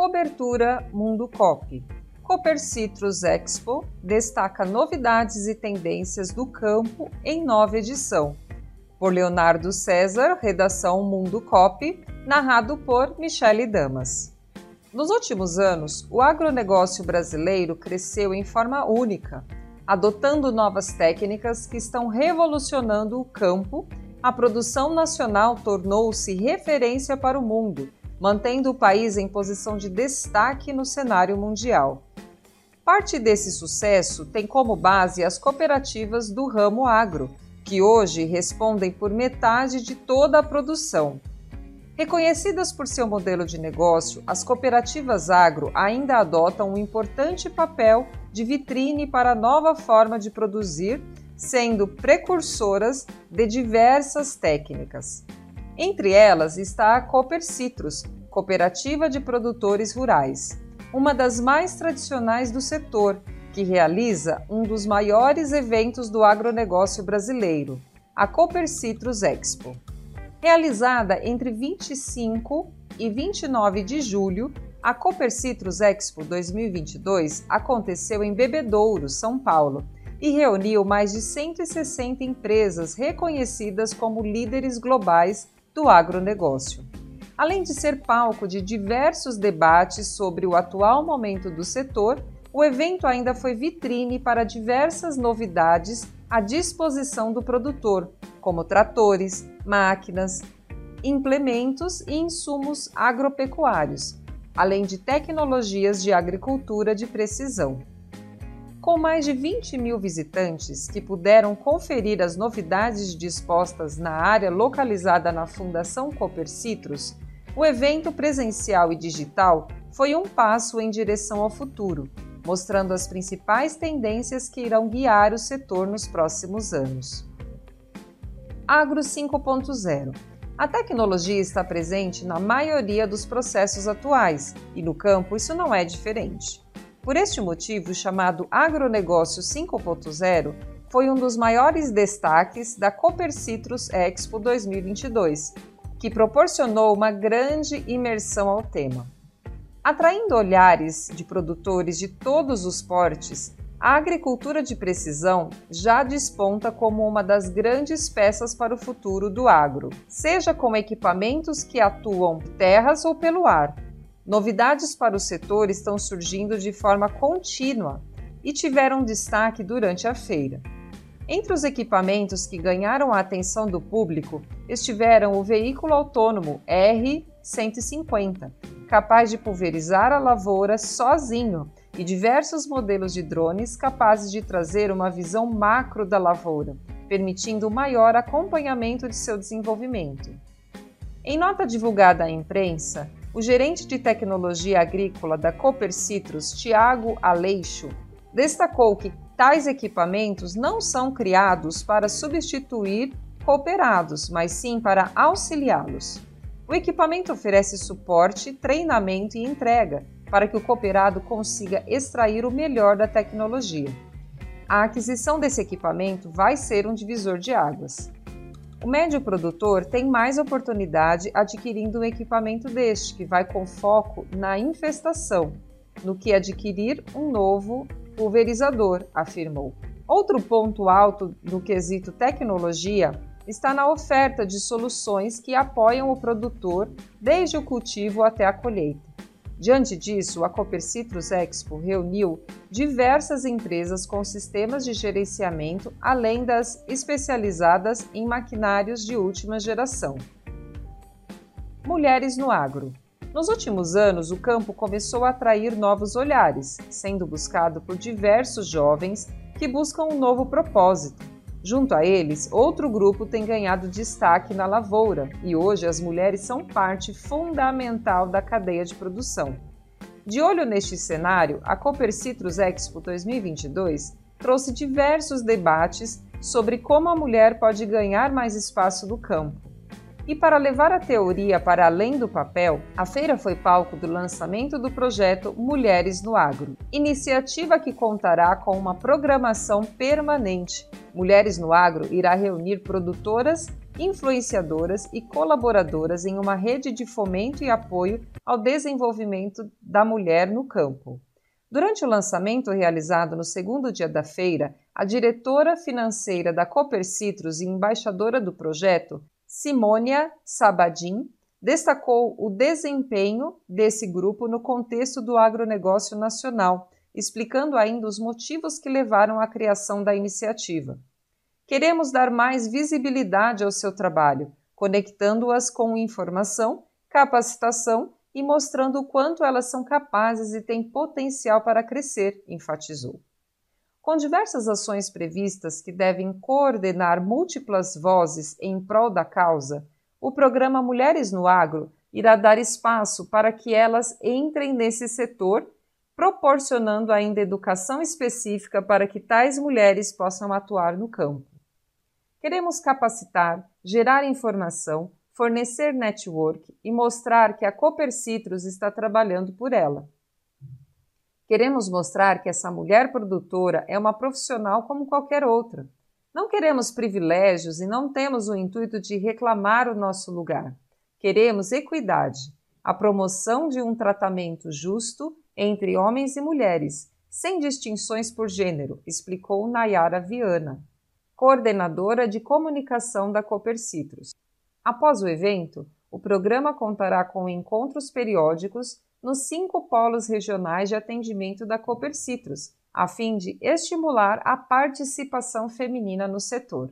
Cobertura Mundo Cop. Cooper Citrus Expo destaca novidades e tendências do campo em nova edição. Por Leonardo César, redação Mundo Cop, narrado por Michele Damas. Nos últimos anos, o agronegócio brasileiro cresceu em forma única, adotando novas técnicas que estão revolucionando o campo. A produção nacional tornou-se referência para o mundo mantendo o país em posição de destaque no cenário mundial. Parte desse sucesso tem como base as cooperativas do ramo agro, que hoje respondem por metade de toda a produção. Reconhecidas por seu modelo de negócio, as cooperativas agro ainda adotam um importante papel de vitrine para a nova forma de produzir, sendo precursoras de diversas técnicas. Entre elas está a Cooper Citrus, Cooperativa de Produtores Rurais, uma das mais tradicionais do setor, que realiza um dos maiores eventos do agronegócio brasileiro, a Cooper Citrus Expo. Realizada entre 25 e 29 de julho, a Cooper Citrus Expo 2022 aconteceu em Bebedouro, São Paulo, e reuniu mais de 160 empresas reconhecidas como líderes globais do agronegócio. Além de ser palco de diversos debates sobre o atual momento do setor, o evento ainda foi vitrine para diversas novidades à disposição do produtor, como tratores, máquinas, implementos e insumos agropecuários, além de tecnologias de agricultura de precisão. Com mais de 20 mil visitantes que puderam conferir as novidades dispostas na área localizada na Fundação Cooper Citrus, o evento presencial e digital foi um passo em direção ao futuro, mostrando as principais tendências que irão guiar o setor nos próximos anos. Agro 5.0 A tecnologia está presente na maioria dos processos atuais e no campo isso não é diferente. Por este motivo, o chamado Agronegócio 5.0 foi um dos maiores destaques da Cooper Citrus Expo 2022, que proporcionou uma grande imersão ao tema. Atraindo olhares de produtores de todos os portes, a agricultura de precisão já desponta como uma das grandes peças para o futuro do agro, seja com equipamentos que atuam terras ou pelo ar, Novidades para o setor estão surgindo de forma contínua e tiveram destaque durante a feira. Entre os equipamentos que ganharam a atenção do público estiveram o veículo autônomo R150, capaz de pulverizar a lavoura sozinho, e diversos modelos de drones capazes de trazer uma visão macro da lavoura, permitindo maior acompanhamento de seu desenvolvimento. Em nota divulgada à imprensa, o gerente de tecnologia agrícola da Cooper Citrus, Tiago Aleixo, destacou que tais equipamentos não são criados para substituir cooperados, mas sim para auxiliá-los. O equipamento oferece suporte, treinamento e entrega para que o cooperado consiga extrair o melhor da tecnologia. A aquisição desse equipamento vai ser um divisor de águas. O médio produtor tem mais oportunidade adquirindo um equipamento deste, que vai com foco na infestação, no que adquirir um novo pulverizador, afirmou. Outro ponto alto do quesito tecnologia está na oferta de soluções que apoiam o produtor desde o cultivo até a colheita. Diante disso, a Cooper Citrus Expo reuniu diversas empresas com sistemas de gerenciamento, além das especializadas em maquinários de última geração. Mulheres no agro. Nos últimos anos, o campo começou a atrair novos olhares, sendo buscado por diversos jovens que buscam um novo propósito, Junto a eles, outro grupo tem ganhado destaque na lavoura e hoje as mulheres são parte fundamental da cadeia de produção. De olho neste cenário, a Cooper Citrus Expo 2022 trouxe diversos debates sobre como a mulher pode ganhar mais espaço no campo. E para levar a teoria para além do papel, a feira foi palco do lançamento do projeto Mulheres no Agro, iniciativa que contará com uma programação permanente. Mulheres no Agro irá reunir produtoras influenciadoras e colaboradoras em uma rede de fomento e apoio ao desenvolvimento da mulher no campo. Durante o lançamento realizado no segundo dia da feira, a diretora financeira da Cooper Citrus e embaixadora do projeto, Simônia Sabadin, destacou o desempenho desse grupo no contexto do agronegócio nacional, explicando ainda os motivos que levaram à criação da iniciativa. Queremos dar mais visibilidade ao seu trabalho, conectando-as com informação, capacitação e mostrando o quanto elas são capazes e têm potencial para crescer, enfatizou. Com diversas ações previstas que devem coordenar múltiplas vozes em prol da causa, o programa Mulheres no Agro irá dar espaço para que elas entrem nesse setor, proporcionando ainda educação específica para que tais mulheres possam atuar no campo. Queremos capacitar, gerar informação, fornecer network e mostrar que a Cooper Citrus está trabalhando por ela. Queremos mostrar que essa mulher produtora é uma profissional como qualquer outra. Não queremos privilégios e não temos o intuito de reclamar o nosso lugar. Queremos equidade, a promoção de um tratamento justo entre homens e mulheres, sem distinções por gênero, explicou Nayara Viana coordenadora de comunicação da Cooper Citrus. Após o evento, o programa contará com encontros periódicos nos cinco polos regionais de atendimento da Cooper Citrus, a fim de estimular a participação feminina no setor.